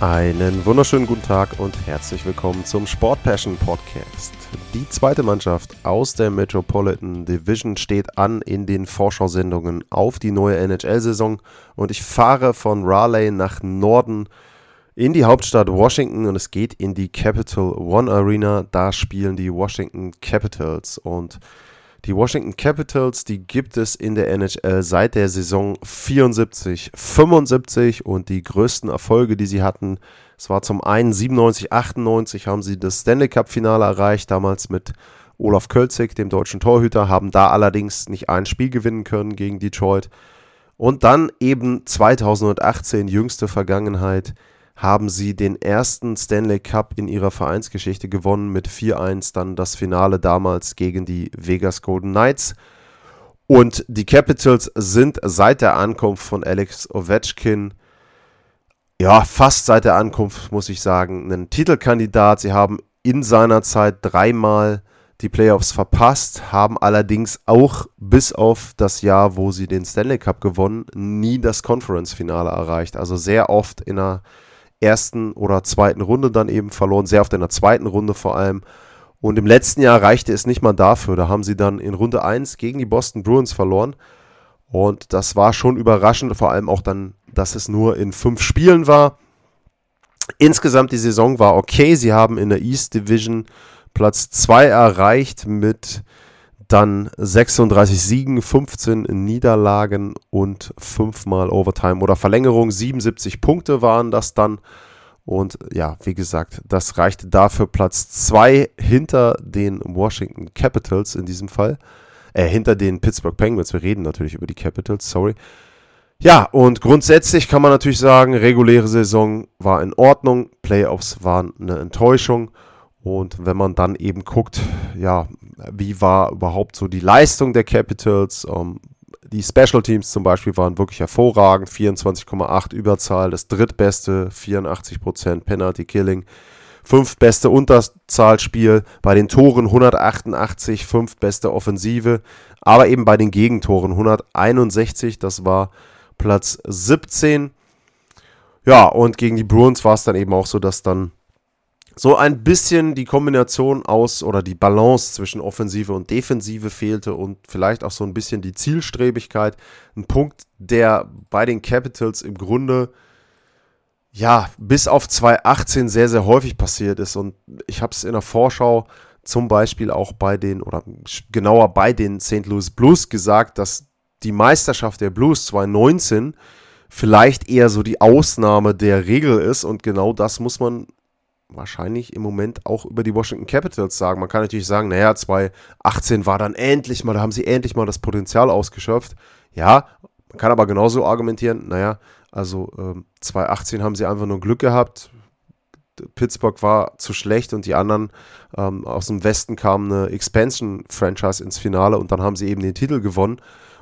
Einen wunderschönen guten Tag und herzlich willkommen zum Sport Passion Podcast. Die zweite Mannschaft aus der Metropolitan Division steht an in den Vorschau-Sendungen auf die neue NHL-Saison und ich fahre von Raleigh nach Norden in die Hauptstadt Washington und es geht in die Capital One Arena. Da spielen die Washington Capitals und die Washington Capitals, die gibt es in der NHL seit der Saison 74, 75 und die größten Erfolge, die sie hatten, es war zum einen 97, 98 haben sie das Stanley Cup Finale erreicht, damals mit Olaf Kölzig, dem deutschen Torhüter, haben da allerdings nicht ein Spiel gewinnen können gegen Detroit. Und dann eben 2018, jüngste Vergangenheit, haben sie den ersten Stanley Cup in ihrer Vereinsgeschichte gewonnen mit 4-1, dann das Finale damals gegen die Vegas Golden Knights. Und die Capitals sind seit der Ankunft von Alex Ovechkin, ja, fast seit der Ankunft, muss ich sagen, ein Titelkandidat. Sie haben in seiner Zeit dreimal die Playoffs verpasst, haben allerdings auch bis auf das Jahr, wo sie den Stanley Cup gewonnen, nie das Conference-Finale erreicht. Also sehr oft in einer ersten oder zweiten Runde dann eben verloren, sehr oft in der zweiten Runde vor allem. Und im letzten Jahr reichte es nicht mal dafür. Da haben sie dann in Runde 1 gegen die Boston Bruins verloren. Und das war schon überraschend, vor allem auch dann, dass es nur in fünf Spielen war. Insgesamt die Saison war okay. Sie haben in der East Division Platz 2 erreicht mit dann 36 Siegen, 15 Niederlagen und 5 mal Overtime oder Verlängerung. 77 Punkte waren das dann. Und ja, wie gesagt, das reichte dafür Platz 2 hinter den Washington Capitals in diesem Fall. Äh, hinter den Pittsburgh Penguins. Wir reden natürlich über die Capitals, sorry. Ja, und grundsätzlich kann man natürlich sagen, reguläre Saison war in Ordnung, Playoffs waren eine Enttäuschung. Und wenn man dann eben guckt, ja, wie war überhaupt so die Leistung der Capitals? Ähm, die Special Teams zum Beispiel waren wirklich hervorragend, 24,8 Überzahl, das drittbeste, 84% Penalty Killing, fünftbeste Unterzahlspiel, bei den Toren 188, fünftbeste Offensive, aber eben bei den Gegentoren 161, das war Platz 17. Ja, und gegen die Bruins war es dann eben auch so, dass dann so ein bisschen die Kombination aus oder die Balance zwischen Offensive und Defensive fehlte und vielleicht auch so ein bisschen die Zielstrebigkeit. Ein Punkt, der bei den Capitals im Grunde ja bis auf 2018 sehr, sehr häufig passiert ist. Und ich habe es in der Vorschau zum Beispiel auch bei den oder genauer bei den St. Louis Blues gesagt, dass die Meisterschaft der Blues 2019 vielleicht eher so die Ausnahme der Regel ist und genau das muss man wahrscheinlich im Moment auch über die Washington Capitals sagen. Man kann natürlich sagen, naja, 2018 war dann endlich mal, da haben sie endlich mal das Potenzial ausgeschöpft. Ja, man kann aber genauso argumentieren, naja, also ähm, 2018 haben sie einfach nur Glück gehabt. Pittsburgh war zu schlecht und die anderen ähm, aus dem Westen kamen eine Expansion-Franchise ins Finale und dann haben sie eben den Titel gewonnen.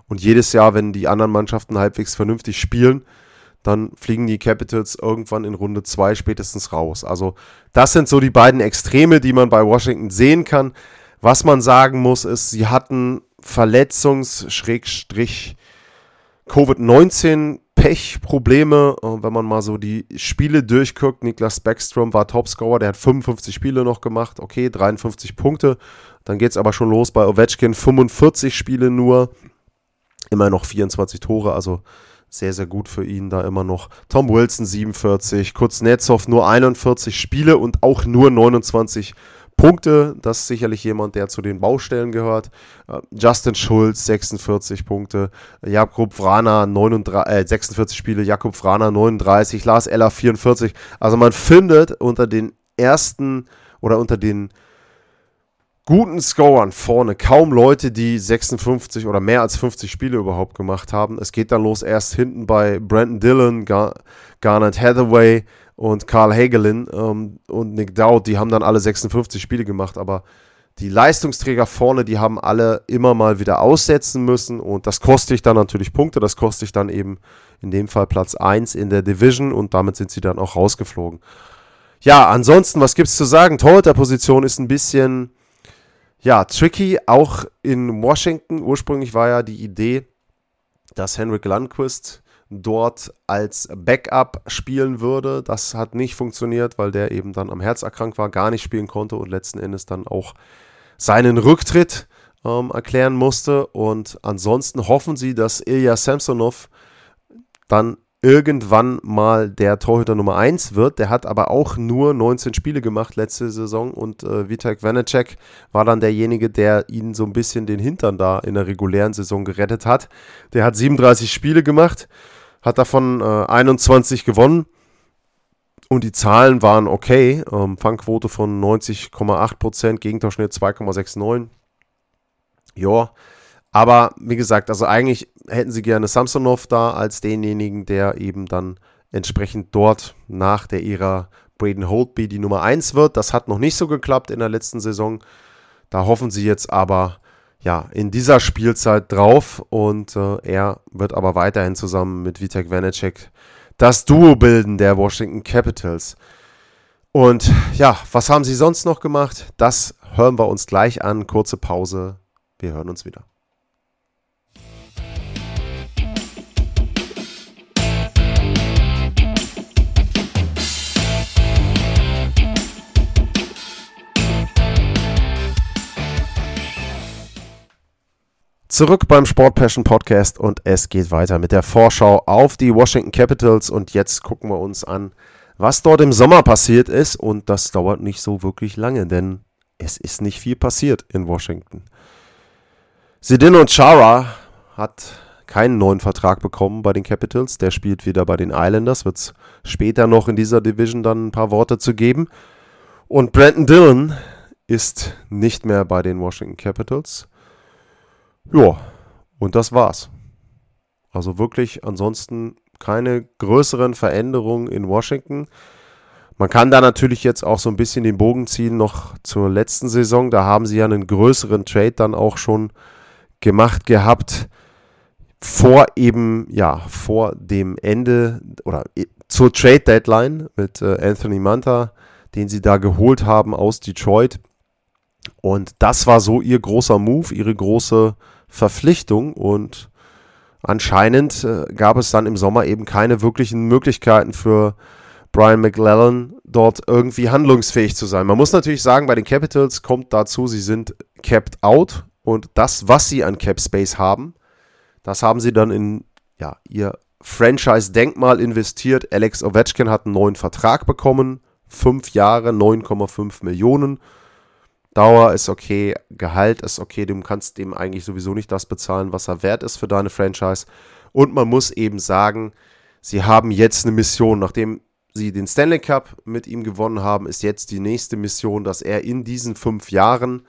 Und jedes Jahr, wenn die anderen Mannschaften halbwegs vernünftig spielen, dann fliegen die Capitals irgendwann in Runde 2 spätestens raus. Also das sind so die beiden Extreme, die man bei Washington sehen kann. Was man sagen muss, ist, sie hatten Verletzungs-Covid-19 Pechprobleme, wenn man mal so die Spiele durchguckt. Niklas Backstrom war Topscorer, der hat 55 Spiele noch gemacht, okay, 53 Punkte. Dann geht es aber schon los bei Ovechkin, 45 Spiele nur, immer noch 24 Tore, also sehr, sehr gut für ihn da immer noch. Tom Wilson 47, Kuznetsov nur 41 Spiele und auch nur 29 Punkte. Das ist sicherlich jemand, der zu den Baustellen gehört. Uh, Justin Schulz 46 Punkte, Jakub Vrana 39, äh, 46 Spiele, Jakub Vrana 39, Lars Eller 44. Also man findet unter den ersten oder unter den guten Scorern vorne. Kaum Leute, die 56 oder mehr als 50 Spiele überhaupt gemacht haben. Es geht dann los erst hinten bei Brandon Dillon, Gar Garnet Hathaway und Carl Hagelin ähm, und Nick Dowd. Die haben dann alle 56 Spiele gemacht, aber Die Leistungsträger vorne, die haben alle immer mal wieder aussetzen müssen und das kostet dich dann natürlich Punkte. Das kostet dich dann eben in dem Fall Platz 1 in der Division und damit sind sie dann auch rausgeflogen. Ja, ansonsten, was gibt es zu sagen? Torhüter-Position ist ein bisschen, ja, tricky. Auch in Washington, ursprünglich war ja die Idee, dass Henrik Lundqvist dort als Backup spielen würde. Das hat nicht funktioniert, weil der eben dann am Herz erkrankt war, gar nicht spielen konnte und letzten Endes dann auch seinen Rücktritt ähm, erklären musste. Und ansonsten hoffen sie, dass Ilya Samsonov dann irgendwann mal der Torhüter Nummer 1 wird. Der hat aber auch nur 19 Spiele gemacht letzte Saison und äh, Vitek Vanacek war dann derjenige, der ihn so ein bisschen den Hintern da in der regulären Saison gerettet hat. Der hat 37 Spiele gemacht, hat davon äh, 21 gewonnen und die Zahlen waren okay. Ähm, Fangquote von 90,8%, Gegentorschnitt 2,69. Ja, aber wie gesagt, also eigentlich hätten sie gerne Samsonov da als denjenigen, der eben dann entsprechend dort nach der Ära Braden Holtby die Nummer 1 wird. Das hat noch nicht so geklappt in der letzten Saison. Da hoffen sie jetzt aber ja in dieser Spielzeit drauf und äh, er wird aber weiterhin zusammen mit Vitek Vanacek das Duo bilden der Washington Capitals. Und ja, was haben sie sonst noch gemacht? Das hören wir uns gleich an. Kurze Pause. Wir hören uns wieder. Zurück beim Sport Passion Podcast und es geht weiter mit der Vorschau auf die Washington Capitals und jetzt gucken wir uns an, was dort im Sommer passiert ist und das dauert nicht so wirklich lange, denn es ist nicht viel passiert in Washington. Sedin und Chara hat keinen neuen Vertrag bekommen bei den Capitals, der spielt wieder bei den Islanders, wird es später noch in dieser Division dann ein paar Worte zu geben und Brandon Dillon ist nicht mehr bei den Washington Capitals. Ja, und das war's. Also wirklich ansonsten keine größeren Veränderungen in Washington. Man kann da natürlich jetzt auch so ein bisschen den Bogen ziehen noch zur letzten Saison. Da haben sie ja einen größeren Trade dann auch schon gemacht gehabt vor eben, ja, vor dem Ende oder zur Trade Deadline mit äh, Anthony Manta, den sie da geholt haben aus Detroit. Und das war so ihr großer Move, ihre große Verpflichtung und anscheinend äh, gab es dann im Sommer eben keine wirklichen Möglichkeiten für Brian McLellan dort irgendwie handlungsfähig zu sein. Man muss natürlich sagen, bei den Capitals kommt dazu, sie sind capped out und das, was sie an Cap Space haben, das haben sie dann in ja, ihr Franchise-Denkmal investiert. Alex Ovechkin hat einen neuen Vertrag bekommen, fünf Jahre, 9,5 Millionen. Dauer ist okay, Gehalt ist okay, du kannst dem eigentlich sowieso nicht das bezahlen, was er wert ist für deine Franchise. Und man muss eben sagen, sie haben jetzt eine Mission, nachdem sie den Stanley Cup mit ihm gewonnen haben, ist jetzt die nächste Mission, dass er in diesen fünf Jahren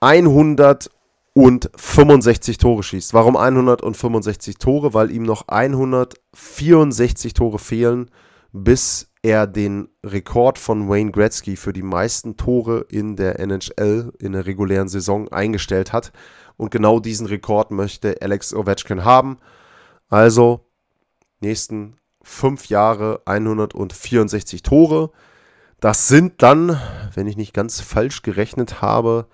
165 Tore schießt. Warum 165 Tore? Weil ihm noch 164 Tore fehlen, bis er den Rekord von Wayne Gretzky für die meisten Tore in der NHL in der regulären Saison eingestellt hat. Und genau diesen Rekord möchte Alex Ovechkin haben. Also nächsten fünf Jahre 164 Tore. Das sind dann, wenn ich nicht ganz falsch gerechnet habe,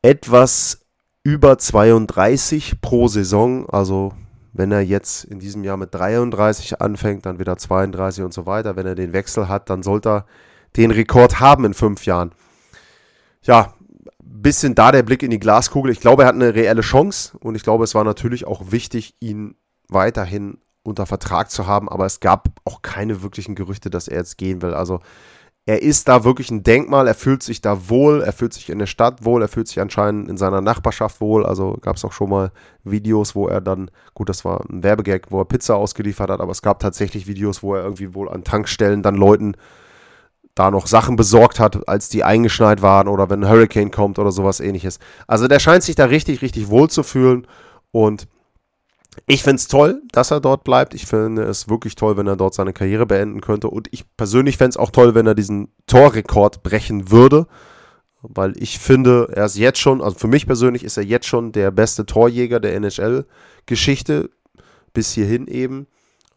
etwas über 32 pro Saison. Also wenn er jetzt in diesem Jahr mit 33 anfängt, dann wieder 32 und so weiter, wenn er den Wechsel hat, dann sollte er den Rekord haben in fünf Jahren. Ja, bisschen da der Blick in die Glaskugel. Ich glaube, er hat eine reelle Chance und ich glaube, es war natürlich auch wichtig, ihn weiterhin unter Vertrag zu haben, aber es gab auch keine wirklichen Gerüchte, dass er jetzt gehen will. Also er ist da wirklich ein Denkmal, er fühlt sich da wohl, er fühlt sich in der Stadt wohl, er fühlt sich anscheinend in seiner Nachbarschaft wohl. Also gab es auch schon mal Videos, wo er dann, gut, das war ein Werbegag, wo er Pizza ausgeliefert hat, aber es gab tatsächlich Videos, wo er irgendwie wohl an Tankstellen dann Leuten da noch Sachen besorgt hat, als die eingeschneit waren oder wenn ein Hurricane kommt oder sowas ähnliches. Also der scheint sich da richtig, richtig wohl zu fühlen und ich finde es toll, dass er dort bleibt. Ich finde es wirklich toll, wenn er dort seine Karriere beenden könnte. Und ich persönlich fände es auch toll, wenn er diesen Torrekord brechen würde. weil ich finde, er ist jetzt schon, also für mich persönlich ist er jetzt schon der beste Torjäger der NHL-Geschichte, bis hierhin eben.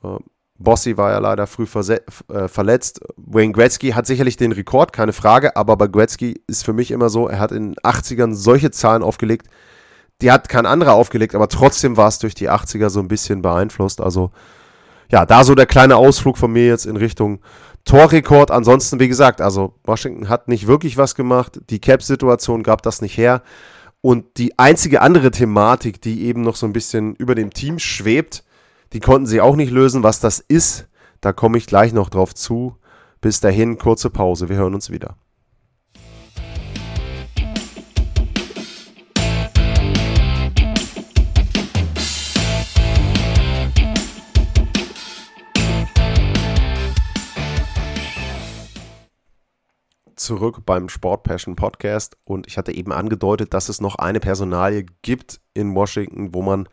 Ähm, Bossy war ja leider früh äh, verletzt. Wayne Gretzky hat sicherlich den Rekord, keine Frage, aber bei Gretzky ist für mich immer so, er hat in den 80ern solche Zahlen aufgelegt, die hat kein anderer aufgelegt, aber trotzdem war es durch die 80er so ein bisschen beeinflusst. Also ja, da so der kleine Ausflug von mir jetzt in Richtung Torrekord. Ansonsten, wie gesagt, also Washington hat nicht wirklich was gemacht. Die Cap-Situation gab das nicht her. Und die einzige andere Thematik, die eben noch so ein bisschen über dem Team schwebt, die konnten sie auch nicht lösen. Was das ist, da komme ich gleich noch drauf zu. Bis dahin, kurze Pause. Wir hören uns wieder. Zurück beim Sport Passion Podcast und ich hatte eben angedeutet, dass es noch eine Personalie gibt in Washington, wo man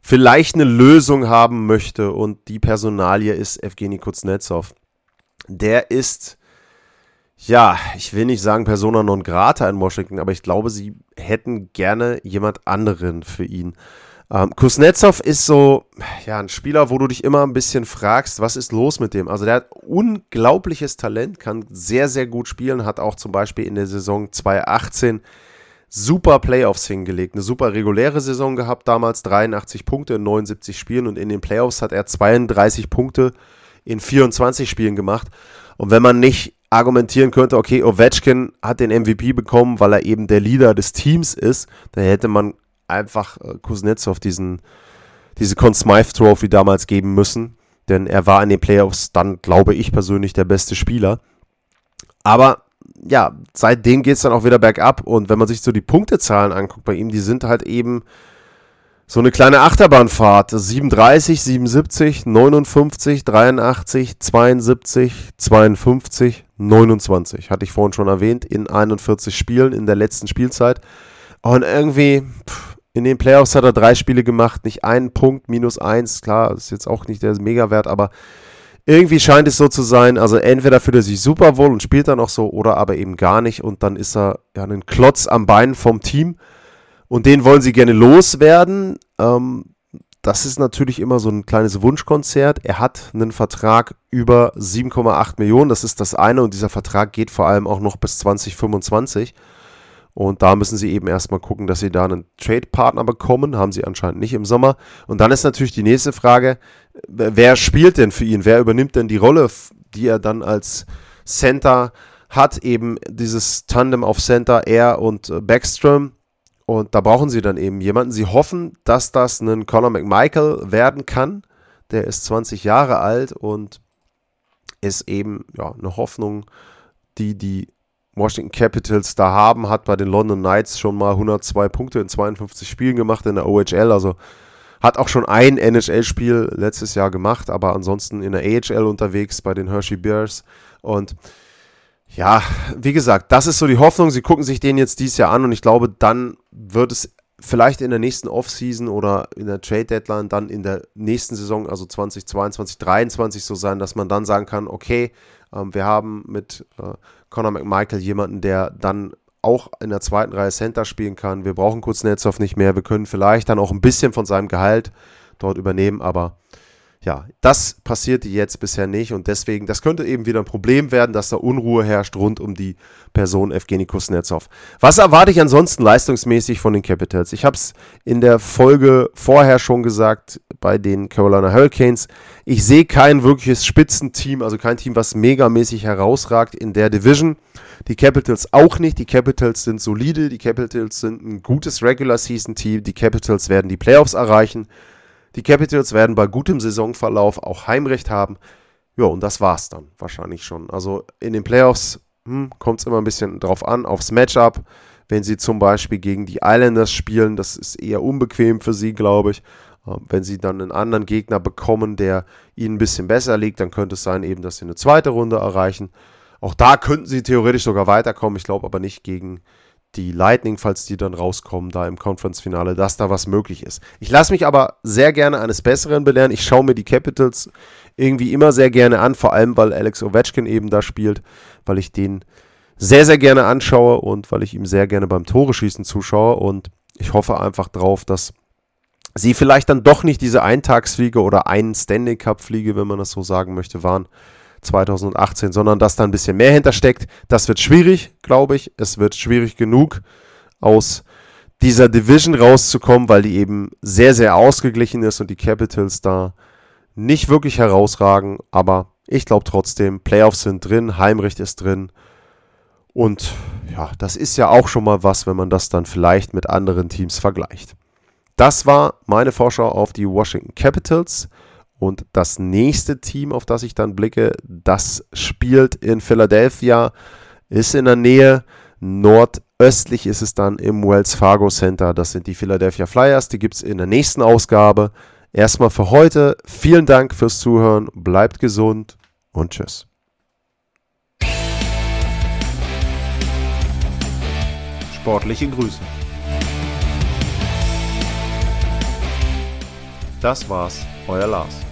vielleicht eine Lösung haben möchte und die Personalie ist Evgeny Kuznetsov. Der ist, ja, ich will nicht sagen Persona non grata in Washington, aber ich glaube, sie hätten gerne jemand anderen für ihn. Ähm, Kuznetsov ist so, ja, ein Spieler, wo du dich immer ein bisschen fragst, was ist los mit dem? Also der hat unglaubliches Talent, kann sehr, sehr gut spielen, hat auch zum Beispiel in der Saison 2018 super Playoffs hingelegt, eine super reguläre Saison gehabt, damals 83 Punkte in 79 Spielen und in den Playoffs hat er 32 Punkte in 24 Spielen gemacht. Und wenn man nicht argumentieren könnte, okay, Ovechkin hat den MVP bekommen, weil er eben der Leader des Teams ist, dann hätte man einfach äh, Kuznetsov diesen, diese Conn Smythe Trophy damals geben müssen, denn er war in den Playoffs dann, glaube ich persönlich, der beste Spieler. Aber ja, seitdem geht es dann auch wieder bergab. Und wenn man sich so die Punktezahlen anguckt bei ihm, die sind halt eben so eine kleine Achterbahnfahrt. 37, 77, 59, 83, 72, 52, 29. Hatte ich vorhin schon erwähnt, in 41 Spielen in der letzten Spielzeit. Und irgendwie, in den Playoffs hat er drei Spiele gemacht, nicht einen Punkt, minus eins. Klar, ist jetzt auch nicht der Megawert, aber irgendwie scheint es so zu sein, also entweder fühlt er sich super wohl und spielt dann auch so oder aber eben gar nicht und dann ist er ja ein Klotz am Bein vom Team und den wollen sie gerne loswerden. Ähm, das ist natürlich immer so ein kleines Wunschkonzert. Er hat einen Vertrag über 7,8 Millionen, das ist das eine und dieser Vertrag geht vor allem auch noch bis 2025. Und da müssen sie eben erstmal gucken, dass sie da einen Trade-Partner bekommen. Haben sie anscheinend nicht im Sommer. Und dann ist natürlich die nächste Frage, wer spielt denn für ihn? Wer übernimmt denn die Rolle, die er dann als Center hat? Eben dieses Tandem auf Center, er und äh, Backstrom. Und da brauchen sie dann eben jemanden. Sie hoffen, dass das ein Conor McMichael werden kann. Der ist 20 Jahre alt und ist eben ja, eine Hoffnung, die die Washington Capitals da haben, hat bei den London Knights schon mal 102 Punkte in 52 Spielen gemacht in der OHL, also hat auch schon ein NHL-Spiel letztes Jahr gemacht, aber ansonsten in der AHL unterwegs bei den Hershey Bears und ja, wie gesagt, das ist so die Hoffnung. Sie gucken sich den jetzt dieses Jahr an und ich glaube, dann wird es vielleicht in der nächsten Offseason oder in der Trade Deadline dann in der nächsten Saison, also 2022, 2023 so sein, dass man dann sagen kann, okay, ähm, wir haben mit äh, Conor McMichael jemanden, der dann auch in der zweiten Reihe Center spielen kann. Wir brauchen Kuznetsov nicht mehr. Wir können vielleicht dann auch ein bisschen von seinem Gehalt dort übernehmen, aber ja, das passierte jetzt bisher nicht und deswegen, das könnte eben wieder ein Problem werden, dass da Unruhe herrscht rund um die Person Evgeny Kuznetsov. Was erwarte ich ansonsten leistungsmäßig von den Capitals? Ich habe es in der Folge vorher schon gesagt bei den Carolina Hurricanes. Ich sehe kein wirkliches Spitzenteam, also kein Team, was megamäßig herausragt in der Division. Die Capitals auch nicht. Die Capitals sind solide, die Capitals sind ein gutes Regular Season Team, die Capitals werden die Playoffs erreichen. Die Capitals werden bei gutem Saisonverlauf auch Heimrecht haben. Ja, und das war's dann wahrscheinlich schon. Also in den Playoffs hm, kommt es immer ein bisschen drauf an, aufs Matchup. Wenn sie zum Beispiel gegen die Islanders spielen, das ist eher unbequem für sie, glaube ich. Ähm, wenn sie dann einen anderen Gegner bekommen, der ihnen ein bisschen besser liegt, dann könnte es sein, eben, dass sie eine zweite Runde erreichen. Auch da könnten sie theoretisch sogar weiterkommen. Ich glaube aber nicht gegen die Lightning, falls die dann rauskommen, da im Conference-Finale, dass da was möglich ist. Ich lasse mich aber sehr gerne eines Besseren belehren. Ich schaue mir die Capitals irgendwie immer sehr gerne an, vor allem weil Alex Ovechkin eben da spielt, weil ich den sehr, sehr gerne anschaue und weil ich ihm sehr gerne beim Tore schießen zuschaue. Und ich hoffe einfach drauf, dass sie vielleicht dann doch nicht diese Eintagsfliege oder ein Standing Cup Fliege, wenn man das so sagen möchte, waren 2018, sondern dass da ein bisschen mehr hintersteckt. Das wird schwierig, glaube ich. Es wird schwierig genug aus dieser Division rauszukommen, weil die eben sehr, sehr ausgeglichen ist und die Capitals da nicht wirklich herausragen. Aber ich glaube trotzdem, Playoffs sind drin, Heimrecht ist drin. Und ja, das ist ja auch schon mal was, wenn man das dann vielleicht mit anderen Teams vergleicht. Das war meine Vorschau auf die Washington Capitals. Und das nächste Team, auf das ich dann blicke, das spielt in Philadelphia, ist in der Nähe. Nordöstlich ist es dann im Wells Fargo Center. Das sind die Philadelphia Flyers. Die gibt es in der nächsten Ausgabe. Erstmal für heute. Vielen Dank fürs Zuhören. Bleibt gesund und tschüss. Sportliche Grüße. Das war's, euer Lars.